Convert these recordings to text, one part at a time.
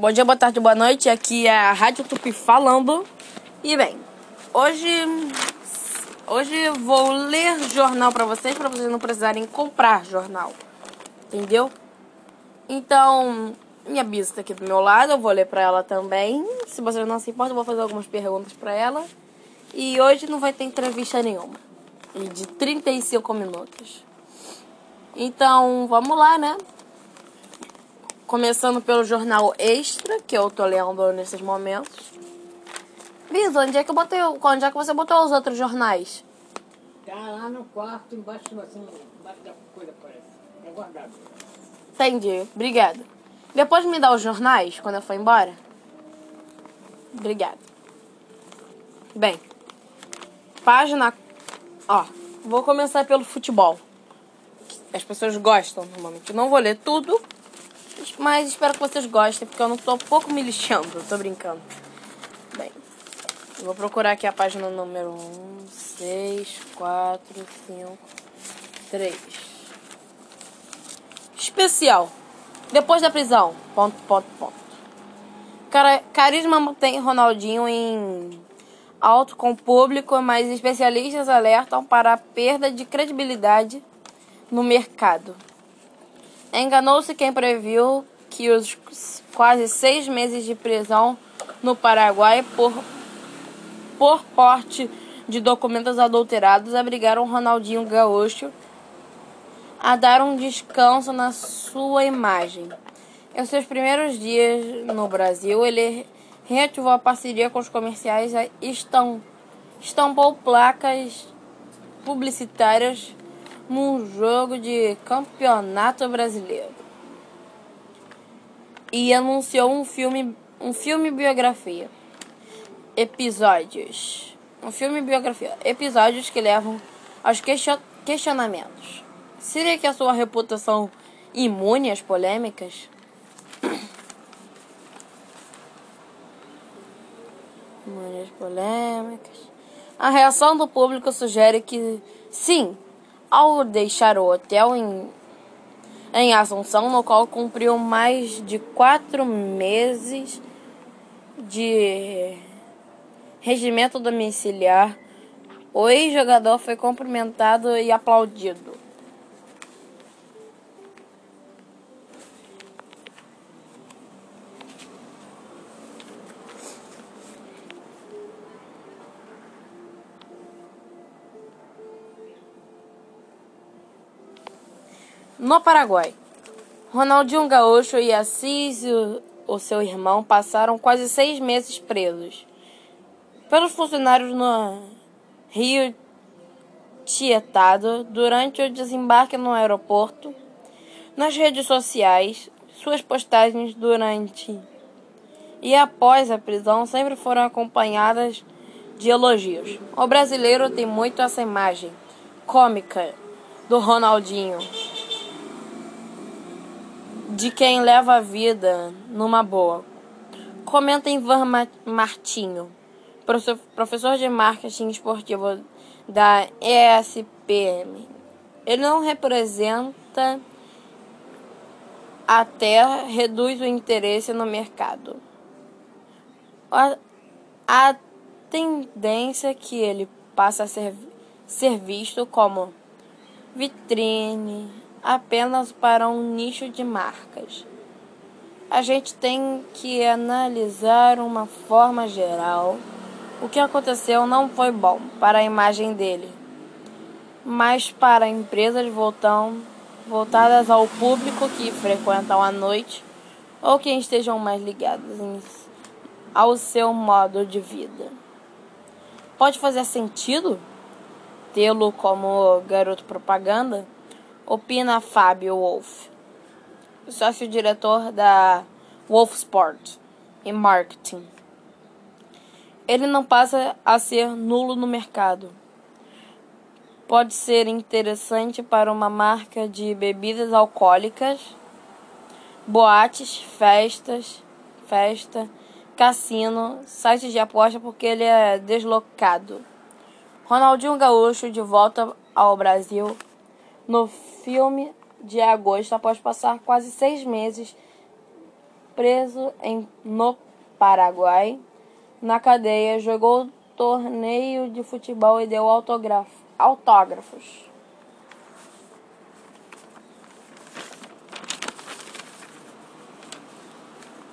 Bom dia, boa tarde, boa noite. Aqui é a Rádio Tupi falando. E bem, hoje hoje vou ler jornal para vocês, para vocês não precisarem comprar jornal. Entendeu? Então, minha bisa tá aqui do meu lado, eu vou ler para ela também. Se vocês não se importam, eu vou fazer algumas perguntas para ela. E hoje não vai ter entrevista nenhuma. E de 35 minutos. Então, vamos lá, né? Começando pelo jornal Extra, que eu tô lendo nesses momentos. Vitor, onde é que eu botei. Onde é que você botou os outros jornais? Tá lá no quarto, embaixo, assim, embaixo da coisa, parece. É guardado. Entendi. Obrigada. Depois me dá os jornais quando eu for embora. Obrigada. Bem. Página. Ó. Vou começar pelo futebol. As pessoas gostam normalmente. Não vou ler tudo mas espero que vocês gostem, porque eu não tô um pouco me lixando, tô brincando. Bem, eu vou procurar aqui a página número 1, 6, 4, 5, 3. Especial. Depois da prisão. Ponto, ponto, ponto. Cara, carisma mantém Ronaldinho em alto com o público, mas especialistas alertam para a perda de credibilidade no mercado. Enganou-se quem previu que os quase seis meses de prisão no Paraguai por, por porte de documentos adulterados obrigaram Ronaldinho Gaúcho a dar um descanso na sua imagem. Em seus primeiros dias no Brasil, ele reativou a parceria com os comerciais e estampou placas publicitárias num jogo de campeonato brasileiro. E anunciou um filme, um filme biografia. Episódios. Um filme biografia. Episódios que levam aos questionamentos. Seria que a sua reputação imune às polêmicas? Imune às polêmicas. A reação do público sugere que sim, ao deixar o hotel em, em Assunção, no qual cumpriu mais de quatro meses de regimento domiciliar, o ex-jogador foi cumprimentado e aplaudido. No Paraguai, Ronaldinho Gaúcho e Assis, o seu irmão, passaram quase seis meses presos pelos funcionários no Rio Tietado durante o desembarque no aeroporto. Nas redes sociais, suas postagens durante e após a prisão sempre foram acompanhadas de elogios. O brasileiro tem muito essa imagem cômica do Ronaldinho de quem leva a vida numa boa. Comenta Ivan Martinho, professor de marketing esportivo da ESPM. Ele não representa até reduz o interesse no mercado. A, a tendência que ele passa a ser, ser visto como vitrine, apenas para um nicho de marcas. A gente tem que analisar uma forma geral. O que aconteceu não foi bom para a imagem dele, mas para empresas voltam, voltadas ao público que frequentam a noite ou quem estejam mais ligados em, ao seu modo de vida. Pode fazer sentido tê-lo como garoto propaganda? Opina Fábio Wolf, sócio-diretor da Wolf Sport e Marketing. Ele não passa a ser nulo no mercado. Pode ser interessante para uma marca de bebidas alcoólicas, boates, festas, festa, cassino, sites de aposta porque ele é deslocado. Ronaldinho Gaúcho de volta ao Brasil no filme de agosto, após passar quase seis meses preso em, no Paraguai. Na cadeia, jogou torneio de futebol e deu autógrafo, autógrafos.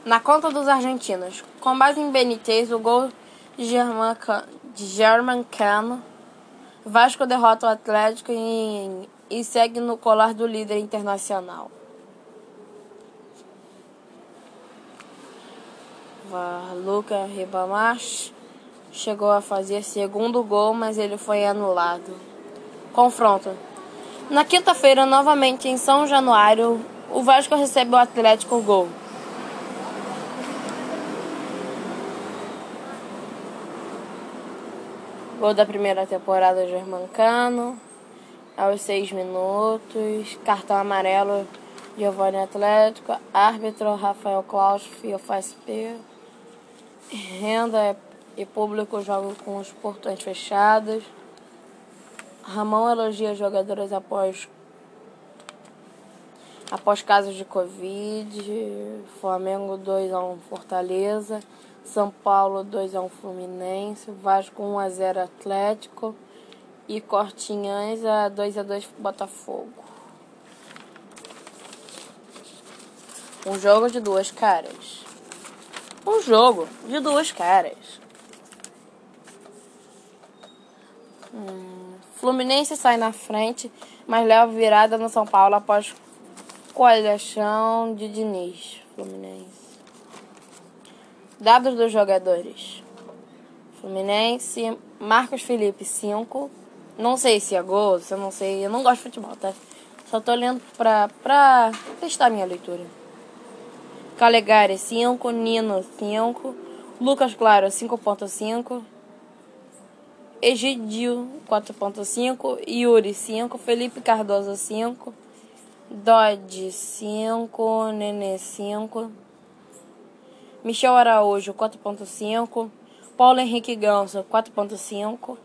Na conta dos argentinos, com base em Benítez, o gol de German, de German Cano, Vasco derrota o Atlético e, e segue no colar do líder internacional. Luca Ribamar chegou a fazer segundo gol, mas ele foi anulado. Confronto. Na quinta-feira, novamente em São Januário, o Vasco recebe o Atlético gol. Gol da primeira temporada do Germancano. Aos seis minutos. Cartão amarelo Giovanni Atlético. Árbitro Rafael Klaus, FIOFSP. Renda e público jogam com os portões fechados. Ramon elogia jogadores após após casos de Covid. Flamengo 2 a 1 Fortaleza. São Paulo 2 a 1 Fluminense. Vasco 1 a 0 Atlético. E Cortinhães a 2 a 2 Botafogo. Um jogo de duas caras. Um jogo de duas caras. Hum, Fluminense sai na frente, mas leva virada no São Paulo após coalhação de Diniz. Fluminense. Dados dos jogadores. Fluminense, Marcos Felipe, 5. Não sei se é gol, se eu não sei. Eu não gosto de futebol, tá? Só tô lendo pra, pra testar minha leitura. Calegari, 5. Nino, 5. Lucas Claro, 5.5. Egidio, 4.5. Yuri, 5. Felipe Cardoso, 5. Dodge, 5. Nenê, 5. Michel Araújo, 4.5. Paulo Henrique Ganso, 4.5.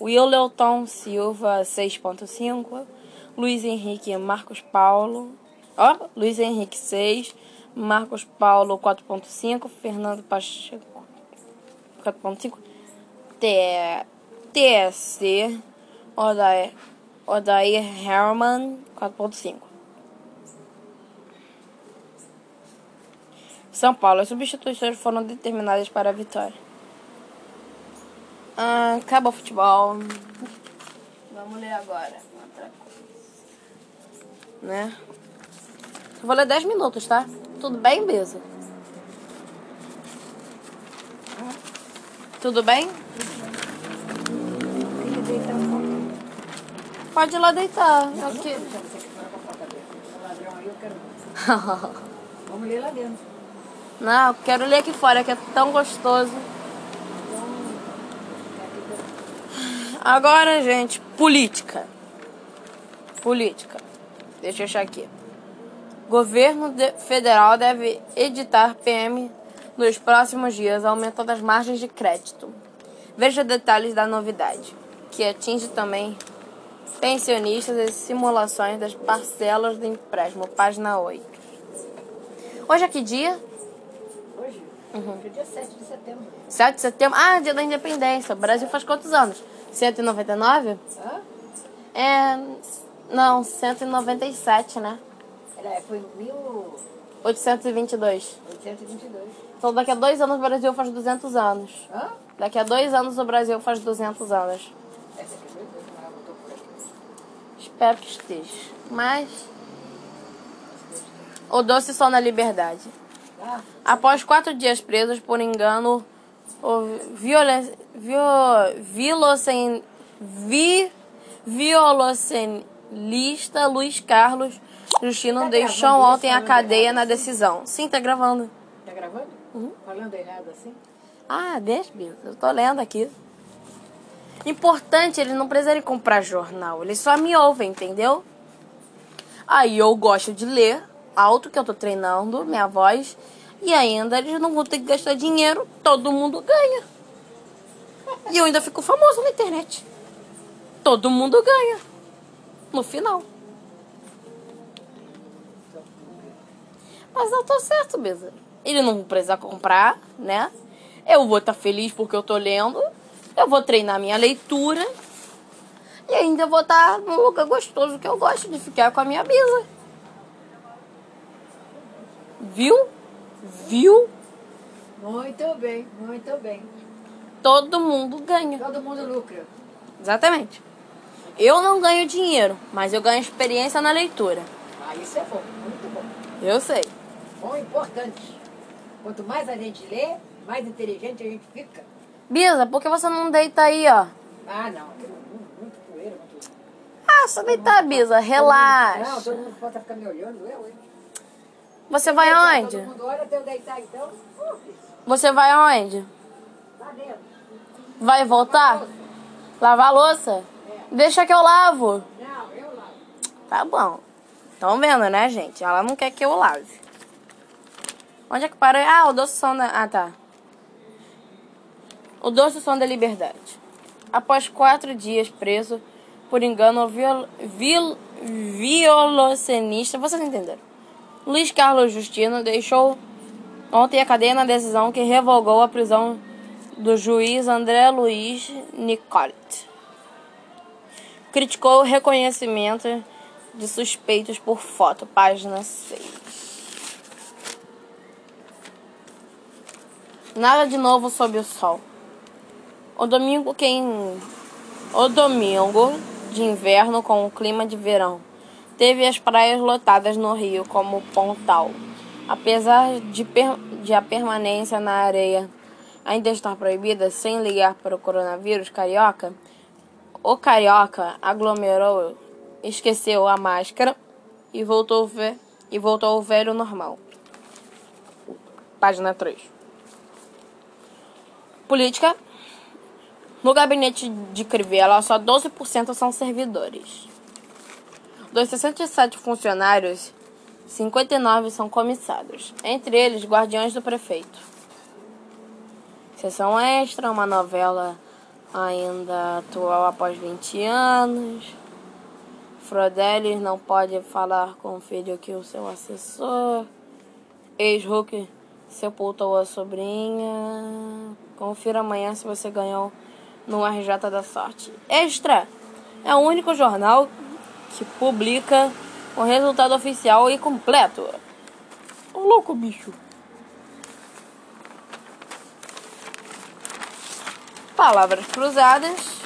Willelton Silva, 6.5. Luiz Henrique Marcos Paulo. Ó, Luiz Henrique, 6. Marcos Paulo, 4.5. Fernando Pacheco, 4.5. TSC. Odair, Odair Herman, 4.5. São Paulo. As substituições foram determinadas para a vitória. Ah, acaba o futebol. Vamos ler agora. Outra coisa. Né? Eu vou ler 10 minutos, tá? Tudo bem, Beza? Tudo bem? Pode ir lá deitar. Não, Eu que- que aí, eu quero. Vamos ler lá dentro. Não, quero ler aqui fora, que é tão gostoso. Agora, gente, política. Política. Deixa eu achar aqui. Governo de- federal deve editar PM nos próximos dias, aumentando as margens de crédito. Veja detalhes da novidade, que atinge também pensionistas e simulações das parcelas do empréstimo. Página 8. Hoje é que dia? Hoje, hoje é dia 7 de setembro. 7 de setembro. Ah, dia da independência. O Brasil faz quantos anos? 199? Hã? É. Não, 197, né? Era, foi em 822. 1822. Então daqui a dois anos o Brasil faz 200 anos. Hã? Daqui a dois anos o Brasil faz 200 anos. Essa aqui foi dois, mas ela botou por aqui. Espero que esteja. Mas. O doce só na liberdade. Ah, Após quatro dias presos por engano, o violen, viol, vilocen, vi, violocenista Luiz Carlos Justino Tá deixou ontem a cadeia na decisão. Sim, tá gravando. tá gravando? Falando errado assim? Ah, deixa, Bia. Eu tô lendo aqui. Importante, eles não precisarem comprar jornal. Eles só me ouvem, entendeu? Aí eu gosto de ler alto, que eu tô treinando minha voz. E ainda eles não vão ter que gastar dinheiro. Todo mundo ganha. E eu ainda fico famoso na internet. Todo mundo ganha. No final. Mas eu tô certo, Bisa. Ele não precisa comprar, né? Eu vou estar tá feliz porque eu tô lendo. Eu vou treinar minha leitura. E ainda vou estar tá num lugar gostoso que eu gosto de ficar com a minha Bisa. Viu? Viu? Muito bem, muito bem. Todo mundo ganha. Todo mundo lucra. Exatamente. Eu não ganho dinheiro, mas eu ganho experiência na leitura. Ah, isso é bom, muito bom. Eu sei. Bom importante. Quanto mais a gente lê, mais inteligente a gente fica. Bisa, por que você não deita aí, ó? Ah, não. Muito, muito poeira, muito... Ah, só deitar, Bisa. Relaxa. Não, todo mundo pode ficar me olhando, eu, hein? Você vai aonde? Eu deitar, então. Você vai aonde? Lá dentro. Vai voltar? Lavar a louça? Deixa que eu lavo. Não, eu lavo. Tá bom. Estão vendo, né, gente? Ela não quer que eu lave. Onde é que parou? Ah, o doce som da... Ah, tá. O doce som da liberdade. Após quatro dias preso por engano viol... Viol... violocenista... Vocês entenderam? Luiz Carlos Justino deixou ontem a cadeia na decisão que revogou a prisão do juiz André Luiz Nicolet. Criticou o reconhecimento de suspeitos por foto, página 6. Nada de novo sob o sol. O domingo quem o domingo de inverno com o clima de verão teve as praias lotadas no Rio como Pontal. Apesar de, per de a permanência na areia ainda estar proibida sem ligar para o coronavírus carioca, o carioca aglomerou, esqueceu a máscara e voltou, ver, e voltou ao velho normal. Página 3. Política. No gabinete de Crivella, só 12% são servidores. Dos 67 funcionários, 59 são comissados, entre eles guardiões do prefeito. Sessão Extra, uma novela ainda atual após 20 anos. Frodelis não pode falar com o filho que o seu assessor. Ex-Hulk sepultou a sobrinha. Confira amanhã se você ganhou no RJ da Sorte. Extra é o único jornal publica o resultado oficial e completo. Ô louco, bicho. Palavras cruzadas.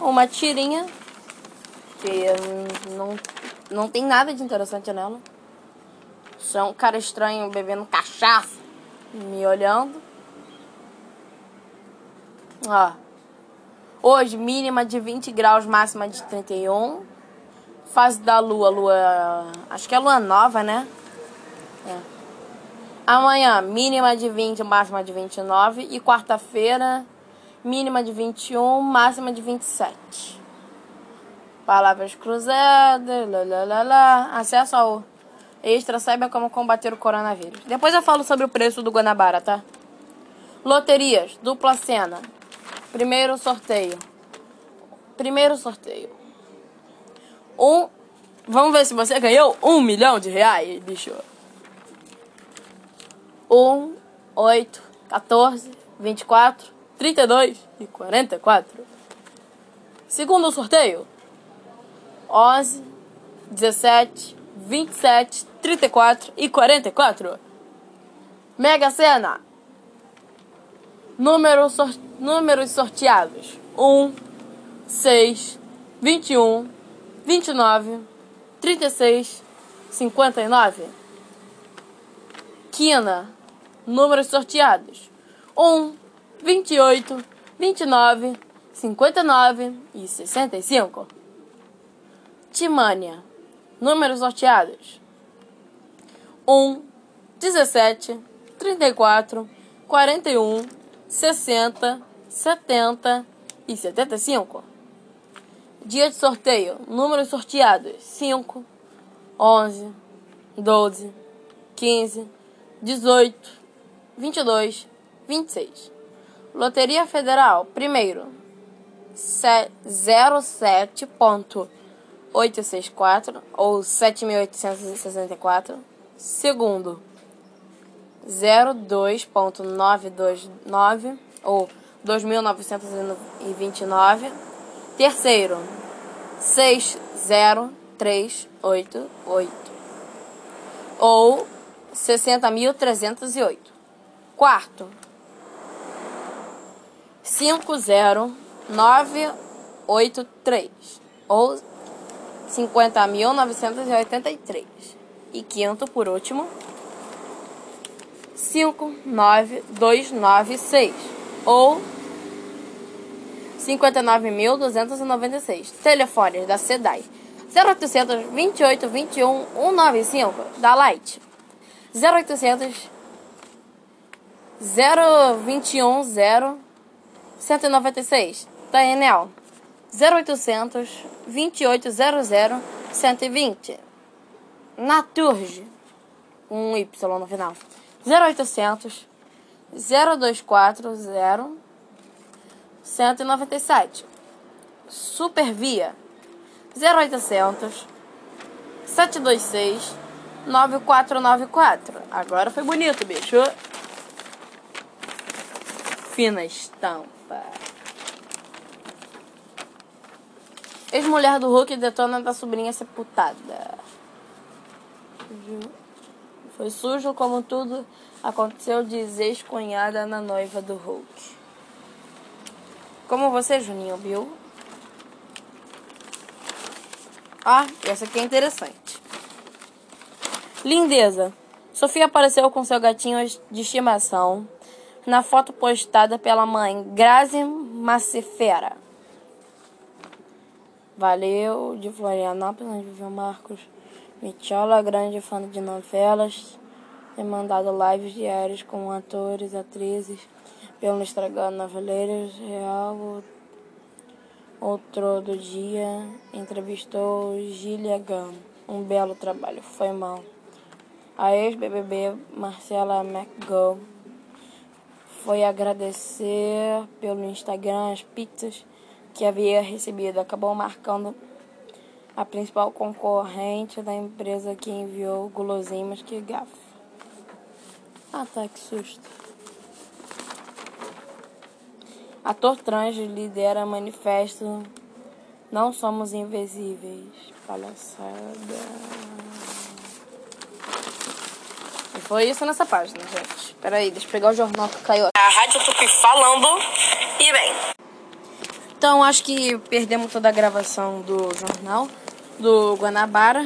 Uma tirinha. Que não, não tem nada de interessante nela. Só é um cara estranho bebendo cachaça. Me olhando. Ó. Hoje, mínima de 20 graus, máxima de 31. Fase da lua, lua. Acho que é lua nova, né? É. Amanhã, mínima de 20, máxima de 29. E quarta-feira, mínima de 21, máxima de 27. Palavras cruzadas, lá. Acesso ao extra, saiba como combater o coronavírus. Depois eu falo sobre o preço do Guanabara, tá? Loterias, dupla cena. Primeiro sorteio. Primeiro sorteio. Um. Vamos ver se você ganhou um milhão de reais, bicho. Um, oito, 14, 24, 32 e 44. Segundo sorteio: 11, 17, 27, 34 e 44. Mega Sena. Número sor números sorteados: 1, 6, 21, 29, 36, 59. Quina. Números sorteados: 1, 28, 29, 59 e 65. Timânia. Números sorteados: 1, 17, 34, 41, 60, 70 e 75. Dia de sorteio: números sorteados: 5, 11, 12, 15, 18, 22, 26. Loteria Federal, primeiro, 07.864 ou 7.864. Segundo, 02.929 ou 2.929. Terceiro, 60388 ou 60.308. Quarto, 50983 ou 50.983. E quinto, por último, 59296 ou 59.296. Telefones da SEDAI 0800 28 21 195 da Light 0800 021 0 196 da Enel 0800 2800 120 Naturge um Y no final 0800 0240 197 Supervia 0800 726 9494 Agora foi bonito, bicho. Fina estampa. Ex-mulher do Hulk detona da sobrinha sepultada. Foi sujo como tudo aconteceu, diz ex-cunhada na noiva do Hulk. Como você, Juninho, viu? Ah, essa aqui é interessante. Lindeza. Sofia apareceu com seu gatinho de estimação na foto postada pela mãe Grazi Macifera. Valeu, de Florianópolis, onde viveu Marcos Michola, grande fã de novelas. Tem mandado lives diárias com atores, atrizes, pelo Instagram Noveleiros Real. Outro do dia entrevistou Gília Gam. Um belo trabalho, foi mal. A ex-BBB Marcela McGow foi agradecer pelo Instagram as pizzas que havia recebido. Acabou marcando a principal concorrente da empresa que enviou guloseimas que gafa. Ah tá, que susto. Ator trans lidera manifesto Não somos invisíveis. Palhaçada. E foi isso nessa página, gente. Peraí, deixa eu pegar o jornal que caiu. A Rádio Tupi falando. E bem. Então, acho que perdemos toda a gravação do jornal do Guanabara.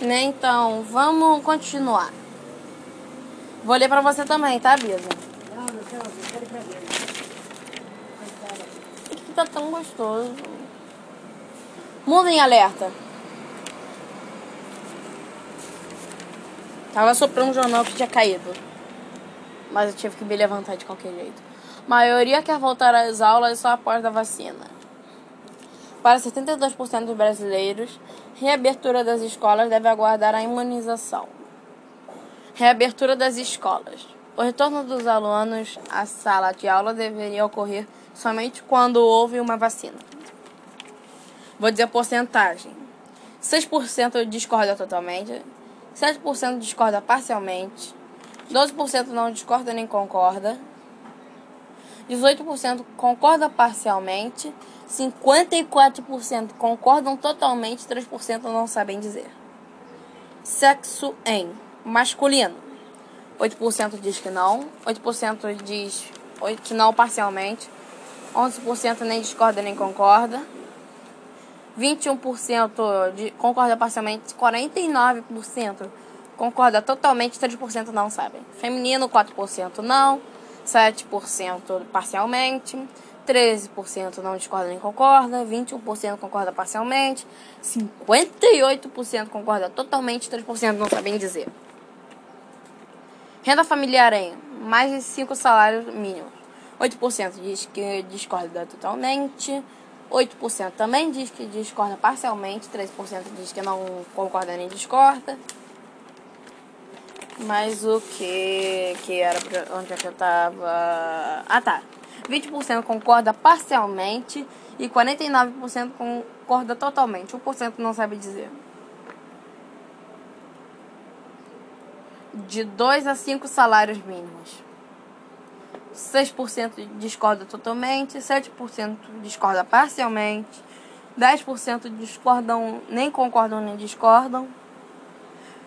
Né? Então, vamos continuar. Vou ler pra você também, tá, Bisa? Não, não quero, não quero pra ver. Que tá tão gostoso. Mundo em alerta. Tava soprando um jornal que tinha caído. Mas eu tive que me levantar de qualquer jeito. maioria quer voltar às aulas só após a vacina. Para 72% dos brasileiros, reabertura das escolas deve aguardar a imunização. Reabertura das escolas. O retorno dos alunos à sala de aula deveria ocorrer somente quando houve uma vacina. Vou dizer porcentagem. 6% discorda totalmente, 7% discorda parcialmente, 12% não discorda nem concorda, 18% concorda parcialmente, 54% concordam totalmente, 3% não sabem dizer. Sexo em masculino. 8% diz que não, 8% diz 8 não parcialmente, 11% nem discorda nem concorda. 21% de, concorda parcialmente, 49% concorda totalmente, 3% não sabem. Feminino, 4% não, 7% parcialmente, 13% não discorda nem concorda, 21% concorda parcialmente, 58% concorda totalmente, 3% não sabem dizer. Renda familiar em mais de 5 salários mínimos. 8% diz que discorda totalmente, 8% também diz que discorda parcialmente, 3% diz que não concorda nem discorda. Mas o que que era onde é que eu tava? Ah, tá. 20% concorda parcialmente e 49% concorda totalmente. 1% não sabe dizer. de 2 a 5 salários mínimos. 6% discorda totalmente, 7% discorda parcialmente, 10% discordam, nem concordam nem discordam,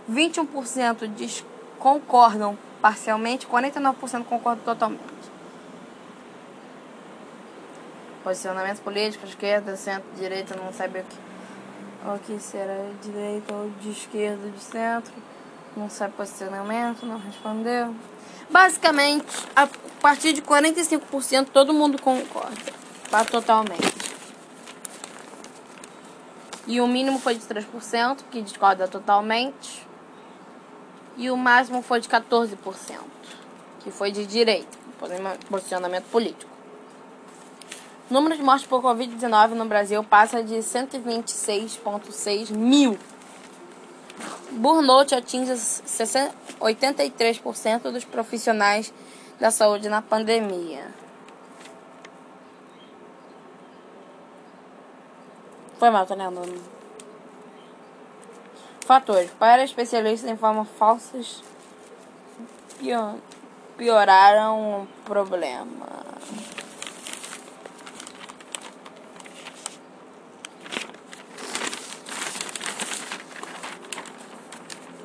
21% concordam parcialmente, 49% concordam totalmente. Posicionamento político, esquerda, centro, direita, não sabe o que, o que será direita ou de esquerda, de centro, não sabe posicionamento, não respondeu. Basicamente, a partir de 45% todo mundo concorda, tá totalmente. E o mínimo foi de 3%, que discorda totalmente. E o máximo foi de 14%, que foi de direita, posicionamento político. O número de mortes por Covid-19 no Brasil passa de 126,6 mil. Burnout atinge 83% dos profissionais da saúde na pandemia. Foi mal, tá lendo? Fatores. Para especialistas informam falsas pioraram o problema.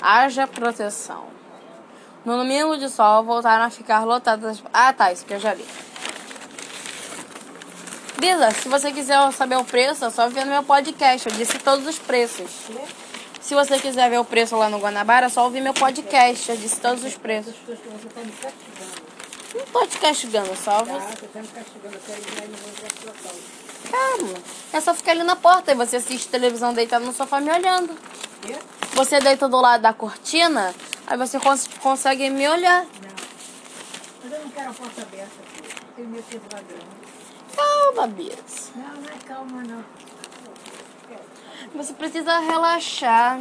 Haja proteção. No domingo de sol voltaram a ficar lotadas. Ah, tá, isso que eu já li. Bisa, se você quiser saber o preço, é só ver no meu podcast. Eu disse todos os preços. Se você quiser ver o preço lá no Guanabara, é só ouvir meu podcast. Eu disse todos os preços. Não tô te castigando, só você. Calma. É só ficar ali na porta e você assiste televisão deitado no sofá me olhando. Você deita do lado da cortina, aí você cons consegue me olhar. Não. Mas eu não quero a porta aberta. Tenho medo de ladrão. Calma, Bia. Não, não é calma, não. Você precisa relaxar.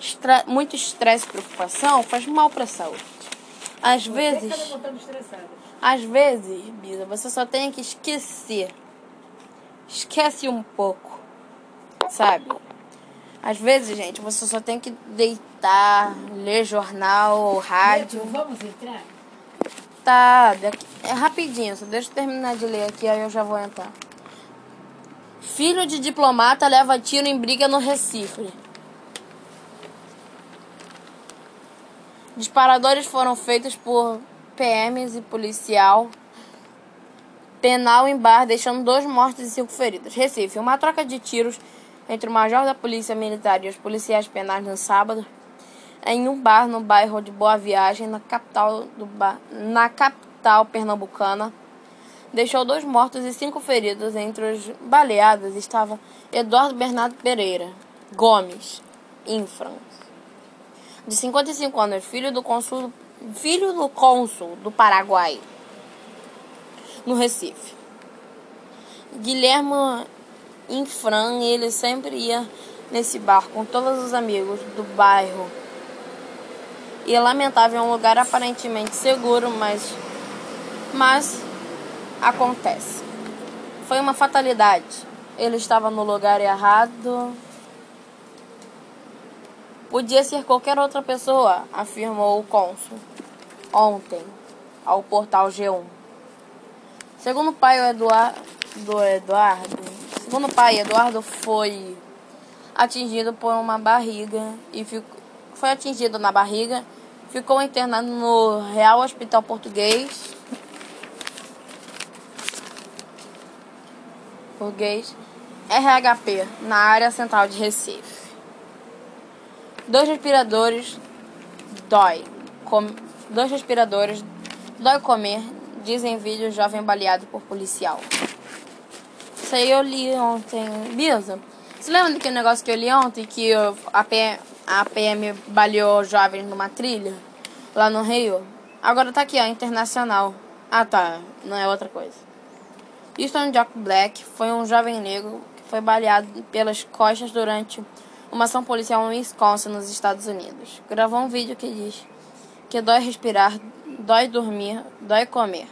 Estra muito estresse e preocupação faz mal para a saúde. Às você vezes. Às vezes, Bisa, você só tem que esquecer. Esquece um pouco. Sabe? Às vezes, gente, você só tem que deitar, ler jornal, rádio. Vamos entrar? Tá, é rapidinho, só deixa eu terminar de ler aqui, aí eu já vou entrar. Filho de diplomata leva tiro em briga no Recife. Disparadores foram feitos por PMs e policial penal em bar, deixando dois mortos e cinco feridos. Recife, uma troca de tiros entre o major da polícia militar e os policiais penais no sábado em um bar no bairro de Boa Viagem, na capital, do na capital pernambucana. Deixou dois mortos e cinco feridos. Entre os baleados estava Eduardo Bernardo Pereira Gomes Infrans, de 55 anos, filho do cônsul, filho do cônsul do Paraguai, no Recife. Guilherme Infran, ele sempre ia nesse bar com todos os amigos do bairro e é lamentável é um lugar aparentemente seguro, mas mas acontece. Foi uma fatalidade. Ele estava no lugar errado. Podia ser qualquer outra pessoa, afirmou o cônsul ontem ao portal G1. Segundo o pai Eduardo, Eduardo, segundo o pai Eduardo foi atingido por uma barriga e ficou, foi atingido na barriga ficou internado no Real Hospital Português. Português RHP, na área central de Recife. Dois respiradores dói. Com, dois respiradores dói comer, dizem vídeo jovem baleado por policial. Isso aí eu li ontem. Bisa, você lembra daquele negócio que eu li ontem? Que a PM, a PM baleou jovens numa trilha lá no Rio. Agora tá aqui, ó, internacional. Ah, tá, não é outra coisa. Houston Jack Black foi um jovem negro que foi baleado pelas costas durante uma ação policial em Wisconsin, nos Estados Unidos. Gravou um vídeo que diz que dói respirar, dói dormir, dói comer.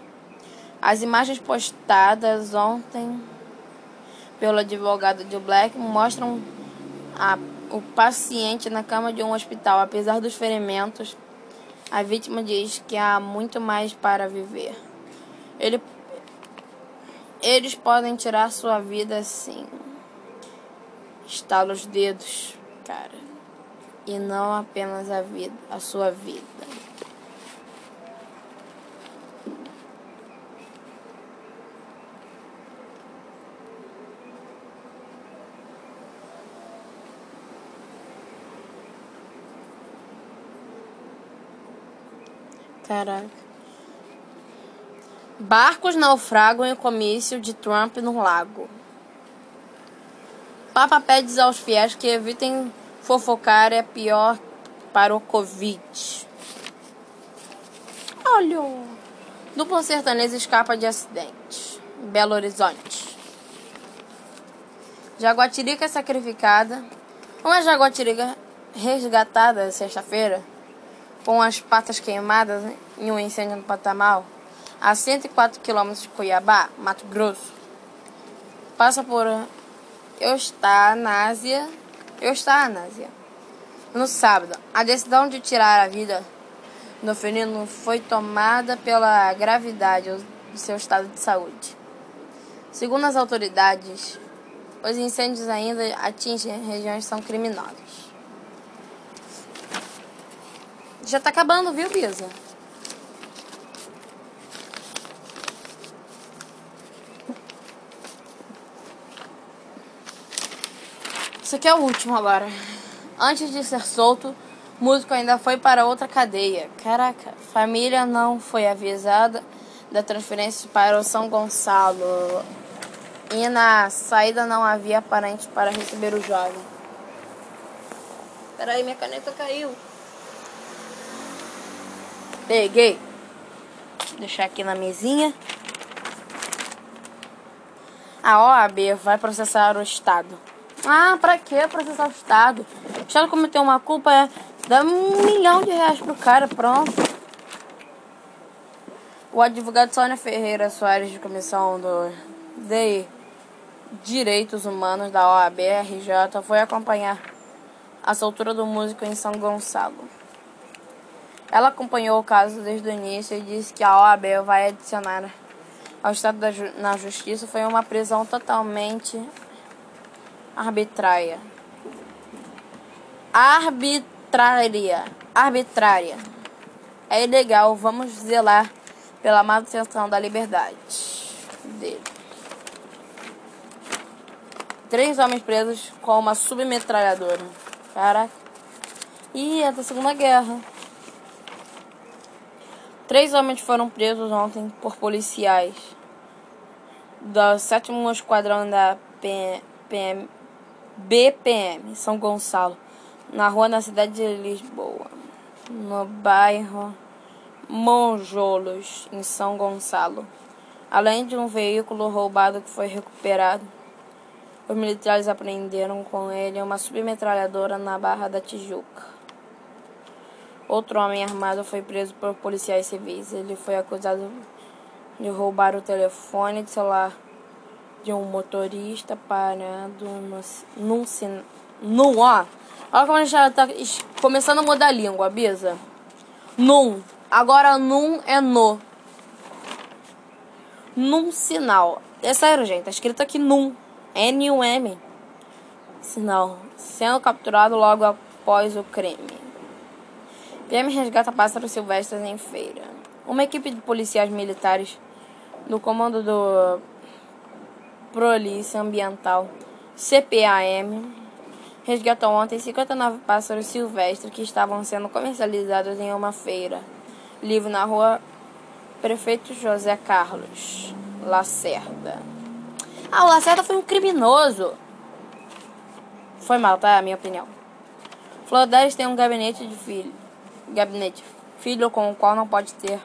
As imagens postadas ontem pelo advogado de Black mostram a o paciente na cama de um hospital, apesar dos ferimentos, A vítima diz que há muito mais para viver. Ele, eles podem tirar sua vida assim. Estala os dedos, cara. E não apenas a vida, a sua vida. Caraca. Barcos naufragam em comício de Trump no lago. Papa pede aos fiéis que evitem fofocar, é pior para o Covid. Olha, dupla sertaneja escapa de acidente. Belo Horizonte. Jaguatirica é sacrificada. Uma jaguatirica resgatada sexta-feira com as patas queimadas em um incêndio no Pantanal, a 104 quilômetros de Cuiabá, Mato Grosso. Passa por eutanásia, eutanásia. No sábado, a decisão de tirar a vida do felino foi tomada pela gravidade do seu estado de saúde. Segundo as autoridades, os incêndios ainda atingem regiões que são criminosas. Já tá acabando, viu, Bisa? Isso aqui é o último agora. Antes de ser solto, músico ainda foi para outra cadeia. Caraca, família não foi avisada da transferência para o São Gonçalo. E na saída não havia parentes para receber o jovem. Peraí, minha caneta caiu. Peguei. Vou deixar aqui na mesinha. A OAB vai processar o Estado. Ah, pra que processar o Estado? O Estado cometeu uma culpa, é dar um milhão de reais pro cara, pronto. O advogado Sônia Ferreira Soares, de comissão do de Direitos Humanos da OAB RJ, foi acompanhar a soltura do músico em São Gonçalo. Ela acompanhou o caso desde o início e disse que a OAB vai adicionar ao Estado da, na Justiça foi uma prisão totalmente arbitrária. Arbitrária. Arbitrária. É ilegal. Vamos zelar pela manutenção da liberdade dele. Três homens presos com uma submetralhadora. Caraca. Ih, é da Segunda Guerra. Três homens foram presos ontem por policiais do 7 Esquadrão da PM, BPM, São Gonçalo, na rua na cidade de Lisboa, no bairro Monjolos, em São Gonçalo. Além de um veículo roubado que foi recuperado, os militares apreenderam com ele uma submetralhadora na Barra da Tijuca. Outro homem armado foi preso por policiais civis. Ele foi acusado de roubar o telefone de celular de um motorista parado no, num sinal. Num, ó. Olha como a gente já tá começando a mudar a língua, Bisa. Num. Agora num é no. Num sinal. É sério, gente. Tá escrito aqui num. N-U-M. Sinal. Sendo capturado logo após o crime. PM resgata pássaros silvestres em feira. Uma equipe de policiais militares do comando do Polícia Ambiental CPAM resgatou ontem 59 pássaros silvestres que estavam sendo comercializados em uma feira livre na rua Prefeito José Carlos Lacerda. Ah, o Lacerda foi um criminoso. Foi mal, tá? A minha opinião. Flores tem um gabinete de filho gabinete, filho com o qual não pode ter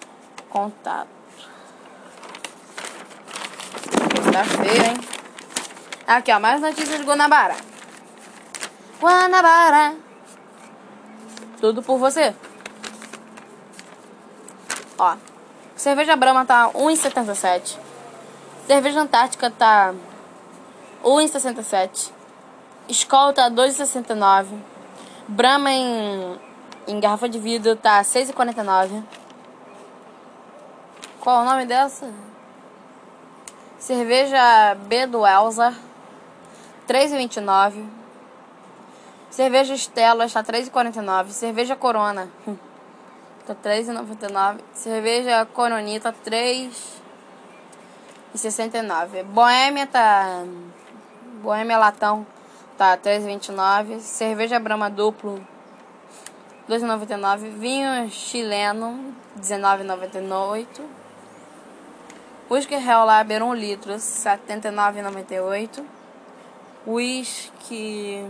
contato. Está feio, hein? Aqui, ó, mais notícias de Guanabara. Guanabara. Tudo por você. Ó, cerveja Brahma tá 1,77. Cerveja Antártica tá 1,67. Escola tá 2,69. Brahma em em garrafa de vidro tá 6,49. Qual o nome dessa? Cerveja B do Elza, 3,29. Cerveja Estela está 3,49. Cerveja Corona tá 3,99. Cerveja Coronita 3,69. Boêmia tá Boêmia Latão tá 3,29. Cerveja Brahma duplo 2,99. Vinho chileno 19,98. Whisky Real Lager 1 litro 79,98. Whisky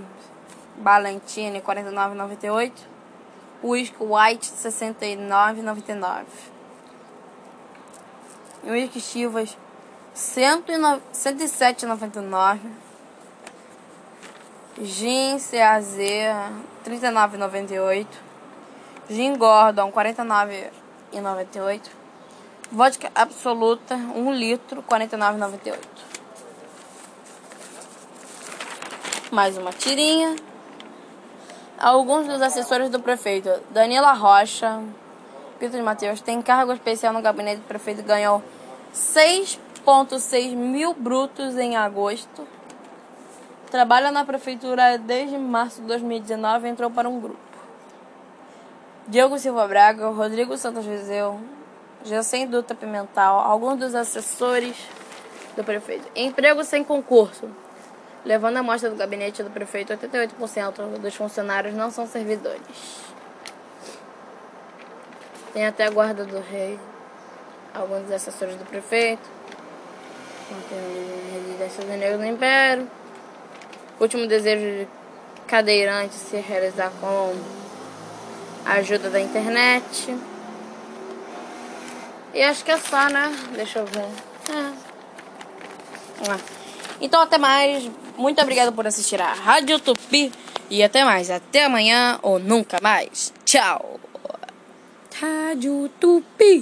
Balantine 49,98. Whisky White 69,99. Whisky Chivas 107,99. Gin CAZ 39,98. Gin Gordon 49,98. Vodka absoluta 1 litro 49,98. Mais uma tirinha. Alguns dos assessores do prefeito, Danila Rocha, Pedro de Mateus, tem cargo especial no gabinete do prefeito e ganhou 6,6 mil brutos em agosto. Trabalha na prefeitura desde março de 2019 e entrou para um grupo. Diego Silva Braga, Rodrigo Santos Viseu, Jacem Dutra Pimental, alguns dos assessores do prefeito. Emprego sem concurso. Levando a amostra do gabinete do prefeito, 88% dos funcionários não são servidores. Tem até a guarda do rei, alguns dos assessores do prefeito. Tem residência do no Império. Último desejo de cadeirante se realizar com a ajuda da internet. E acho que é só, né? Deixa eu ver. É. Então até mais. Muito obrigada por assistir a Rádio Tupi. E até mais. Até amanhã ou nunca mais. Tchau. Rádio Tupi.